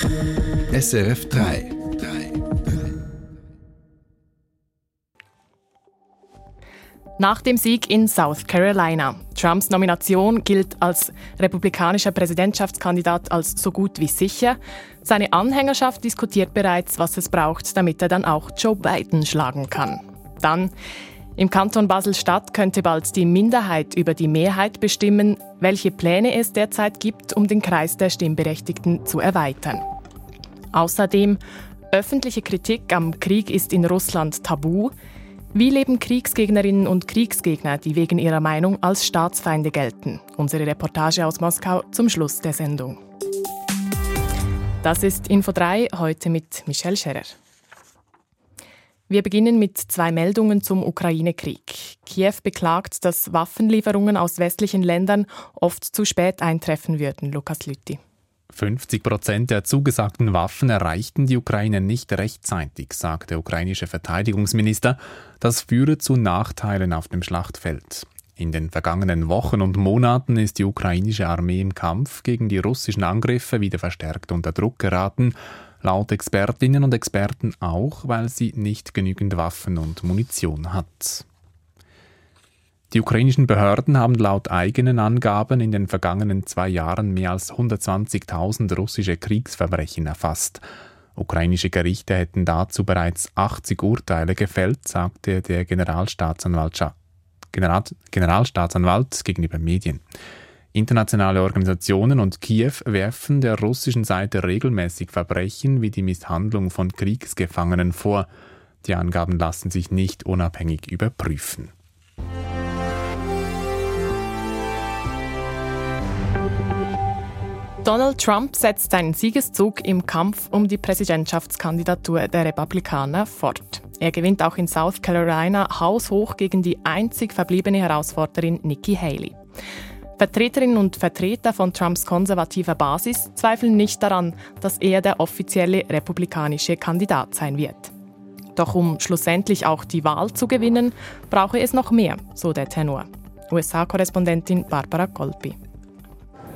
SRF 3. Nach dem Sieg in South Carolina. Trumps Nomination gilt als republikanischer Präsidentschaftskandidat als so gut wie sicher. Seine Anhängerschaft diskutiert bereits, was es braucht, damit er dann auch Joe Biden schlagen kann. Dann im Kanton Basel-Stadt könnte bald die Minderheit über die Mehrheit bestimmen, welche Pläne es derzeit gibt, um den Kreis der Stimmberechtigten zu erweitern. Außerdem, öffentliche Kritik am Krieg ist in Russland tabu. Wie leben Kriegsgegnerinnen und Kriegsgegner, die wegen ihrer Meinung als Staatsfeinde gelten? Unsere Reportage aus Moskau zum Schluss der Sendung. Das ist Info 3, heute mit Michelle Scherer. Wir beginnen mit zwei Meldungen zum Ukraine-Krieg. Kiew beklagt, dass Waffenlieferungen aus westlichen Ländern oft zu spät eintreffen würden. Lukas Lütti. 50 Prozent der zugesagten Waffen erreichten die Ukraine nicht rechtzeitig, sagt der ukrainische Verteidigungsminister. Das führe zu Nachteilen auf dem Schlachtfeld. In den vergangenen Wochen und Monaten ist die ukrainische Armee im Kampf gegen die russischen Angriffe wieder verstärkt unter Druck geraten laut Expertinnen und Experten auch, weil sie nicht genügend Waffen und Munition hat. Die ukrainischen Behörden haben laut eigenen Angaben in den vergangenen zwei Jahren mehr als 120.000 russische Kriegsverbrechen erfasst. Ukrainische Gerichte hätten dazu bereits 80 Urteile gefällt, sagte der Generalstaatsanwalt, General, Generalstaatsanwalt gegenüber Medien. Internationale Organisationen und Kiew werfen der russischen Seite regelmäßig Verbrechen wie die Misshandlung von Kriegsgefangenen vor. Die Angaben lassen sich nicht unabhängig überprüfen. Donald Trump setzt seinen Siegeszug im Kampf um die Präsidentschaftskandidatur der Republikaner fort. Er gewinnt auch in South Carolina haushoch gegen die einzig verbliebene Herausforderin Nikki Haley. Vertreterinnen und Vertreter von Trumps konservativer Basis zweifeln nicht daran, dass er der offizielle republikanische Kandidat sein wird. Doch um schlussendlich auch die Wahl zu gewinnen, brauche es noch mehr, so der Tenor. USA-Korrespondentin Barbara Kolpi.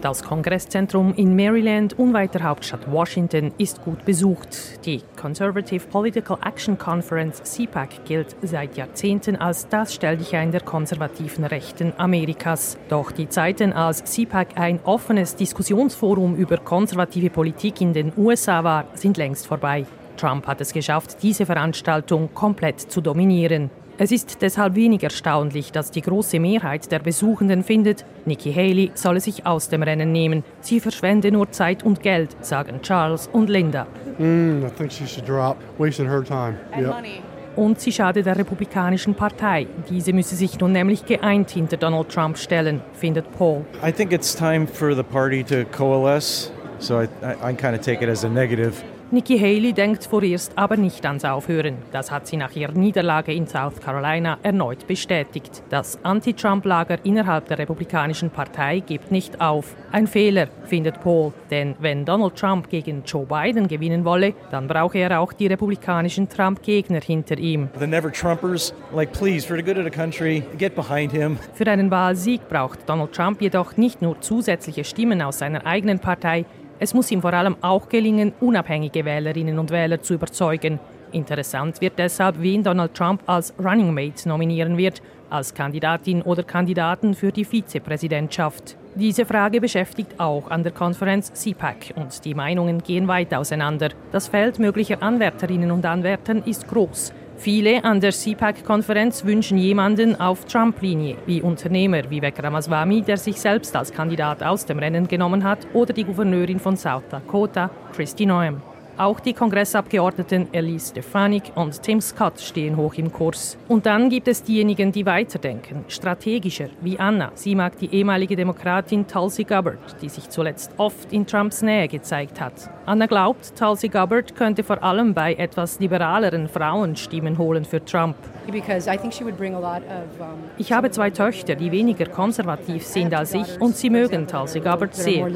Das Kongresszentrum in Maryland, unweit der Hauptstadt Washington, ist gut besucht. Die Conservative Political Action Conference CPAC gilt seit Jahrzehnten als das Stelldichein der konservativen Rechten Amerikas. Doch die Zeiten, als CPAC ein offenes Diskussionsforum über konservative Politik in den USA war, sind längst vorbei. Trump hat es geschafft, diese Veranstaltung komplett zu dominieren. Es ist deshalb wenig erstaunlich, dass die große Mehrheit der Besuchenden findet, Nikki Haley solle sich aus dem Rennen nehmen. Sie verschwende nur Zeit und Geld, sagen Charles und Linda. Mm, I think she should drop, wasting her time. Yep. Und sie schade der Republikanischen Partei. Diese müsse sich nun nämlich geeint hinter Donald Trump stellen, findet Paul. I think it's time for the party to coalesce. So I, I, I kind of take it as a negative. Nikki Haley denkt vorerst aber nicht ans Aufhören. Das hat sie nach ihrer Niederlage in South Carolina erneut bestätigt. Das Anti-Trump-Lager innerhalb der Republikanischen Partei gibt nicht auf. Ein Fehler, findet Paul. Denn wenn Donald Trump gegen Joe Biden gewinnen wolle, dann brauche er auch die republikanischen Trump-Gegner hinter ihm. The never Trumpers, like please, for the good of the country, get behind him. Für einen Wahlsieg braucht Donald Trump jedoch nicht nur zusätzliche Stimmen aus seiner eigenen Partei, es muss ihm vor allem auch gelingen, unabhängige Wählerinnen und Wähler zu überzeugen. Interessant wird deshalb, wen Donald Trump als Running Mate nominieren wird, als Kandidatin oder Kandidaten für die Vizepräsidentschaft. Diese Frage beschäftigt auch an der Konferenz CPAC und die Meinungen gehen weit auseinander. Das Feld möglicher Anwärterinnen und Anwärtern ist groß. Viele an der CPAC-Konferenz wünschen jemanden auf Trump-Linie, wie Unternehmer Vivek Ramaswamy, der sich selbst als Kandidat aus dem Rennen genommen hat, oder die Gouverneurin von South Dakota, Christy Noem. Auch die Kongressabgeordneten Elise Stefanik und Tim Scott stehen hoch im Kurs. Und dann gibt es diejenigen, die weiterdenken, strategischer, wie Anna. Sie mag die ehemalige Demokratin Tulsi Gabbard, die sich zuletzt oft in Trumps Nähe gezeigt hat. Anna glaubt, Tulsi Gabbard könnte vor allem bei etwas liberaleren Frauen Stimmen holen für Trump. Ich habe zwei Töchter, die weniger konservativ sind als ich und sie mögen Tulsi Gabbard sehr.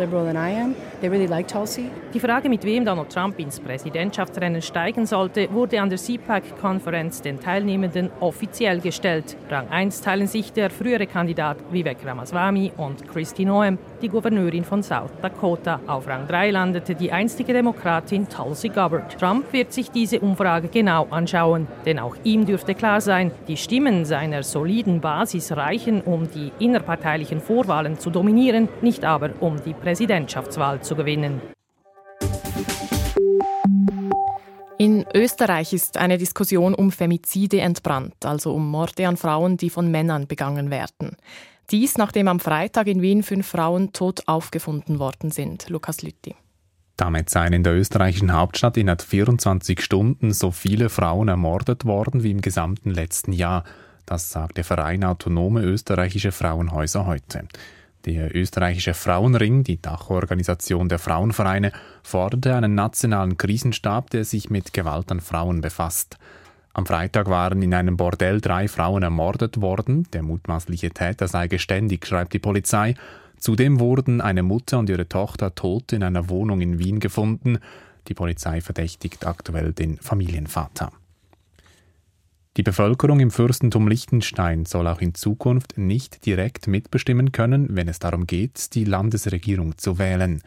Die Frage, mit wem Donald Trump ins Präsidentschaftsrennen steigen sollte, wurde an der CPAC-Konferenz den Teilnehmenden offiziell gestellt. Rang 1 teilen sich der frühere Kandidat Vivek Ramaswamy und Kristi Noem. die Gouverneurin von South Dakota. Auf Rang 3 landete die einstige Demokratin Tulsi Gabbard. Trump wird sich diese Umfrage genau anschauen, denn auch ihm dürfte klar sein, die Stimmen seiner soliden Basis reichen, um die innerparteilichen Vorwahlen zu dominieren, nicht aber um die Präsidentschaftswahl zu gewinnen. In Österreich ist eine Diskussion um Femizide entbrannt, also um Morde an Frauen, die von Männern begangen werden. Dies, nachdem am Freitag in Wien fünf Frauen tot aufgefunden worden sind. Lukas Lütti. Damit seien in der österreichischen Hauptstadt innerhalb 24 Stunden so viele Frauen ermordet worden wie im gesamten letzten Jahr. Das sagt der Verein Autonome Österreichische Frauenhäuser heute. Der österreichische Frauenring, die Dachorganisation der Frauenvereine, forderte einen nationalen Krisenstab, der sich mit Gewalt an Frauen befasst. Am Freitag waren in einem Bordell drei Frauen ermordet worden. Der mutmaßliche Täter sei geständig, schreibt die Polizei. Zudem wurden eine Mutter und ihre Tochter tot in einer Wohnung in Wien gefunden. Die Polizei verdächtigt aktuell den Familienvater. Die Bevölkerung im Fürstentum Liechtenstein soll auch in Zukunft nicht direkt mitbestimmen können, wenn es darum geht, die Landesregierung zu wählen.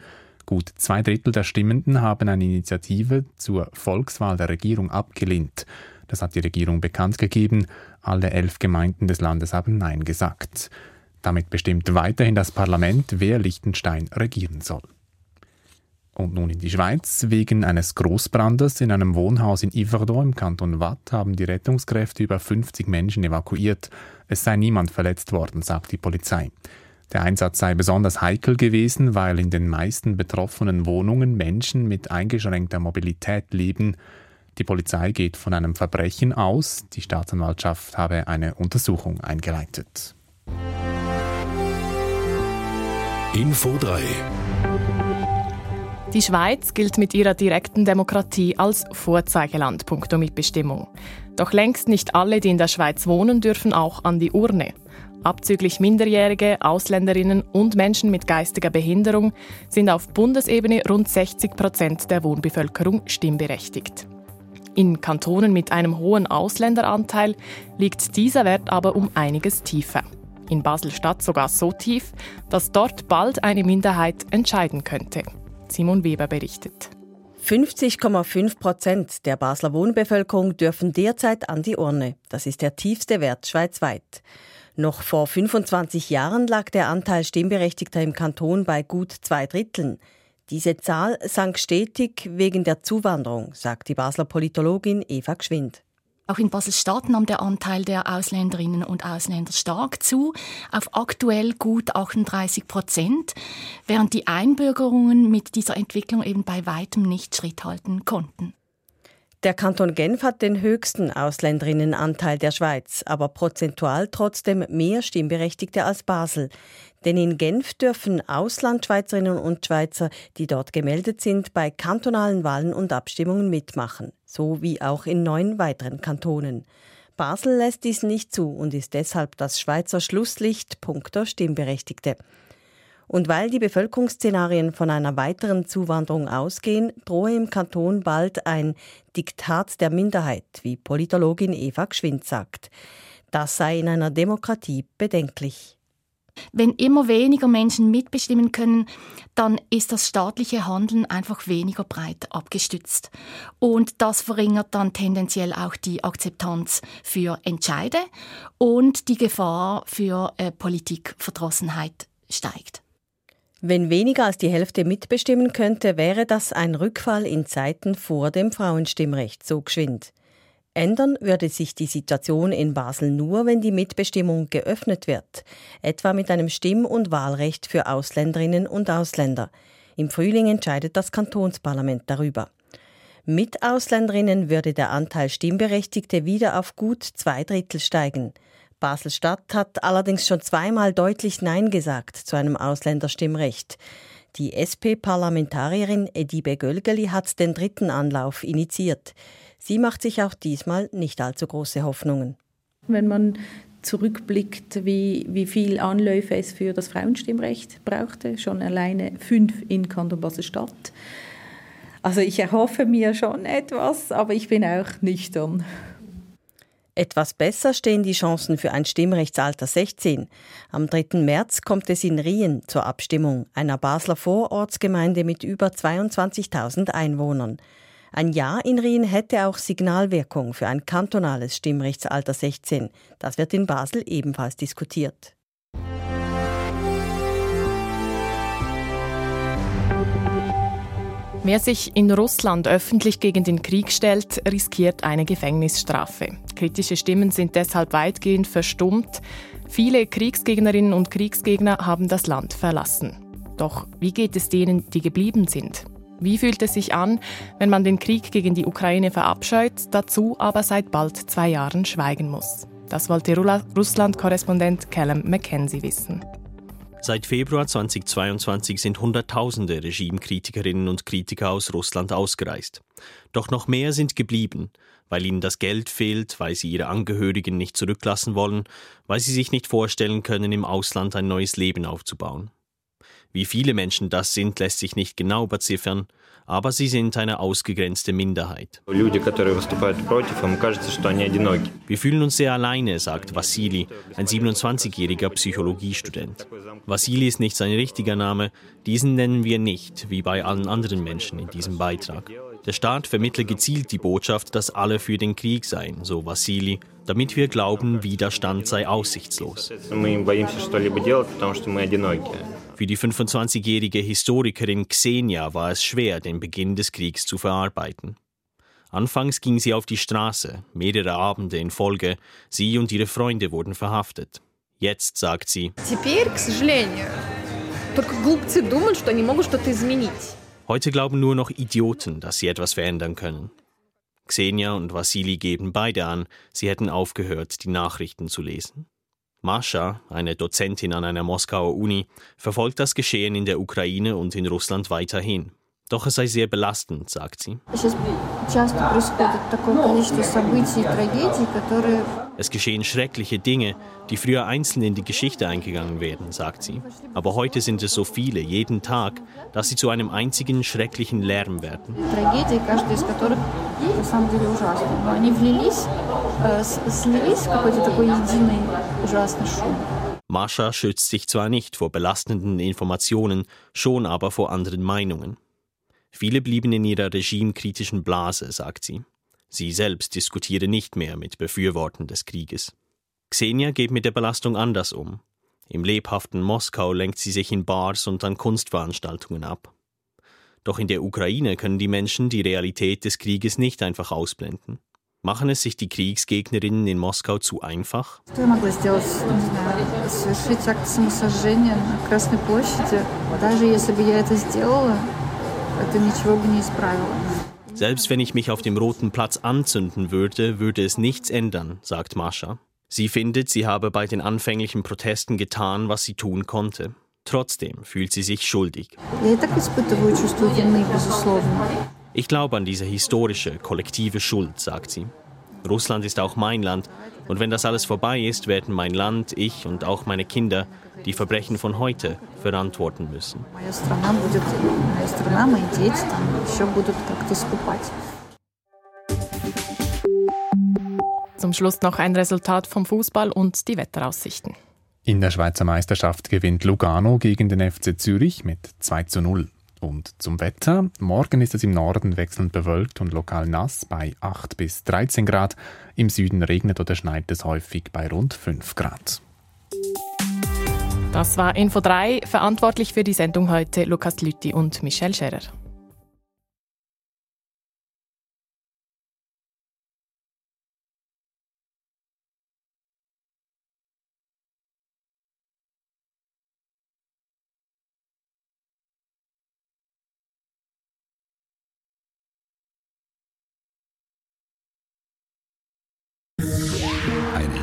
Gut zwei Drittel der Stimmenden haben eine Initiative zur Volkswahl der Regierung abgelehnt. Das hat die Regierung bekannt gegeben. Alle elf Gemeinden des Landes haben Nein gesagt. Damit bestimmt weiterhin das Parlament, wer Liechtenstein regieren soll. Und nun in die Schweiz. Wegen eines Großbrandes in einem Wohnhaus in Yverdon im Kanton Watt haben die Rettungskräfte über 50 Menschen evakuiert. Es sei niemand verletzt worden, sagt die Polizei. Der Einsatz sei besonders heikel gewesen, weil in den meisten betroffenen Wohnungen Menschen mit eingeschränkter Mobilität leben. Die Polizei geht von einem Verbrechen aus. Die Staatsanwaltschaft habe eine Untersuchung eingeleitet. Info 3 die Schweiz gilt mit ihrer direkten Demokratie als Vorzeigeland punkto Mitbestimmung. Doch längst nicht alle, die in der Schweiz wohnen, dürfen auch an die Urne. Abzüglich Minderjährige, Ausländerinnen und Menschen mit geistiger Behinderung sind auf Bundesebene rund 60 Prozent der Wohnbevölkerung stimmberechtigt. In Kantonen mit einem hohen Ausländeranteil liegt dieser Wert aber um einiges tiefer. In Basel-Stadt sogar so tief, dass dort bald eine Minderheit entscheiden könnte. Simon Weber berichtet. 50,5 Prozent der Basler Wohnbevölkerung dürfen derzeit an die Urne. Das ist der tiefste Wert schweizweit. Noch vor 25 Jahren lag der Anteil Stimmberechtigter im Kanton bei gut zwei Dritteln. Diese Zahl sank stetig wegen der Zuwanderung, sagt die Basler Politologin Eva Gschwind. Auch in Basel-Stadt nahm der Anteil der Ausländerinnen und Ausländer stark zu, auf aktuell gut 38 Prozent, während die Einbürgerungen mit dieser Entwicklung eben bei weitem nicht Schritt halten konnten. Der Kanton Genf hat den höchsten Ausländerinnenanteil der Schweiz, aber prozentual trotzdem mehr Stimmberechtigte als Basel. Denn in Genf dürfen Auslandschweizerinnen und Schweizer, die dort gemeldet sind, bei kantonalen Wahlen und Abstimmungen mitmachen, so wie auch in neun weiteren Kantonen. Basel lässt dies nicht zu und ist deshalb das Schweizer Schlusslicht punkto Stimmberechtigte. Und weil die Bevölkerungsszenarien von einer weiteren Zuwanderung ausgehen, drohe im Kanton bald ein Diktat der Minderheit, wie Politologin Eva Gschwind sagt. Das sei in einer Demokratie bedenklich. Wenn immer weniger Menschen mitbestimmen können, dann ist das staatliche Handeln einfach weniger breit abgestützt. Und das verringert dann tendenziell auch die Akzeptanz für Entscheide und die Gefahr für äh, Politikverdrossenheit steigt. Wenn weniger als die Hälfte mitbestimmen könnte, wäre das ein Rückfall in Zeiten vor dem Frauenstimmrecht, so geschwind. Ändern würde sich die Situation in Basel nur, wenn die Mitbestimmung geöffnet wird, etwa mit einem Stimm- und Wahlrecht für Ausländerinnen und Ausländer. Im Frühling entscheidet das Kantonsparlament darüber. Mit Ausländerinnen würde der Anteil Stimmberechtigte wieder auf gut zwei Drittel steigen. Basel-Stadt hat allerdings schon zweimal deutlich Nein gesagt zu einem Ausländerstimmrecht. Die SP-Parlamentarierin Edibe Gölgeli hat den dritten Anlauf initiiert. Sie macht sich auch diesmal nicht allzu große Hoffnungen. Wenn man zurückblickt, wie, wie viel Anläufe es für das Frauenstimmrecht brauchte, schon alleine fünf in Kanton Basel-Stadt. Also ich erhoffe mir schon etwas, aber ich bin auch nüchtern. Etwas besser stehen die Chancen für ein Stimmrechtsalter 16. Am 3. März kommt es in Rien zur Abstimmung, einer Basler Vorortsgemeinde mit über 22.000 Einwohnern. Ein Ja in Rien hätte auch Signalwirkung für ein kantonales Stimmrechtsalter 16. Das wird in Basel ebenfalls diskutiert. Wer sich in Russland öffentlich gegen den Krieg stellt, riskiert eine Gefängnisstrafe. Kritische Stimmen sind deshalb weitgehend verstummt. Viele Kriegsgegnerinnen und Kriegsgegner haben das Land verlassen. Doch wie geht es denen, die geblieben sind? Wie fühlt es sich an, wenn man den Krieg gegen die Ukraine verabscheut, dazu aber seit bald zwei Jahren schweigen muss? Das wollte Russland-Korrespondent Callum McKenzie wissen. Seit Februar 2022 sind Hunderttausende Regimekritikerinnen und Kritiker aus Russland ausgereist. Doch noch mehr sind geblieben, weil ihnen das Geld fehlt, weil sie ihre Angehörigen nicht zurücklassen wollen, weil sie sich nicht vorstellen können, im Ausland ein neues Leben aufzubauen. Wie viele Menschen das sind, lässt sich nicht genau beziffern, aber sie sind eine ausgegrenzte Minderheit. Wir fühlen uns sehr alleine, sagt Vassili, ein 27-jähriger Psychologiestudent. Vassili ist nicht sein richtiger Name, diesen nennen wir nicht, wie bei allen anderen Menschen in diesem Beitrag. Der Staat vermittle gezielt die Botschaft, dass alle für den Krieg seien, so Vassili, damit wir glauben, Widerstand sei aussichtslos. Für die 25-jährige Historikerin Xenia war es schwer, den Beginn des Kriegs zu verarbeiten. Anfangs ging sie auf die Straße, mehrere Abende in Folge. Sie und ihre Freunde wurden verhaftet. Jetzt sagt sie, Heute glauben nur noch Idioten, dass sie etwas verändern können. Xenia und Vassili geben beide an, sie hätten aufgehört, die Nachrichten zu lesen. Mascha, eine Dozentin an einer Moskauer Uni, verfolgt das Geschehen in der Ukraine und in Russland weiterhin. Doch es sei sehr belastend, sagt sie. Es geschehen schreckliche Dinge, die früher einzeln in die Geschichte eingegangen wären, sagt sie. Aber heute sind es so viele, jeden Tag, dass sie zu einem einzigen schrecklichen Lärm werden. Mascha schützt sich zwar nicht vor belastenden Informationen, schon aber vor anderen Meinungen. Viele blieben in ihrer regimekritischen Blase, sagt sie. Sie selbst diskutiere nicht mehr mit Befürwortern des Krieges. Xenia geht mit der Belastung anders um. Im lebhaften Moskau lenkt sie sich in Bars und an Kunstveranstaltungen ab. Doch in der Ukraine können die Menschen die Realität des Krieges nicht einfach ausblenden. Machen es sich die Kriegsgegnerinnen in Moskau zu einfach? Selbst wenn ich mich auf dem Roten Platz anzünden würde, würde es nichts ändern, sagt Mascha. Sie findet, sie habe bei den anfänglichen Protesten getan, was sie tun konnte. Trotzdem fühlt sie sich schuldig. Ich glaube an diese historische, kollektive Schuld, sagt sie. Russland ist auch mein Land. Und wenn das alles vorbei ist, werden mein Land, ich und auch meine Kinder die Verbrechen von heute verantworten müssen. Zum Schluss noch ein Resultat vom Fußball und die Wetteraussichten. In der Schweizer Meisterschaft gewinnt Lugano gegen den FC Zürich mit 2 zu 0. Und zum Wetter. Morgen ist es im Norden wechselnd bewölkt und lokal nass bei 8 bis 13 Grad. Im Süden regnet oder schneit es häufig bei rund 5 Grad. Das war Info 3. Verantwortlich für die Sendung heute Lukas Lütti und Michelle Scherer.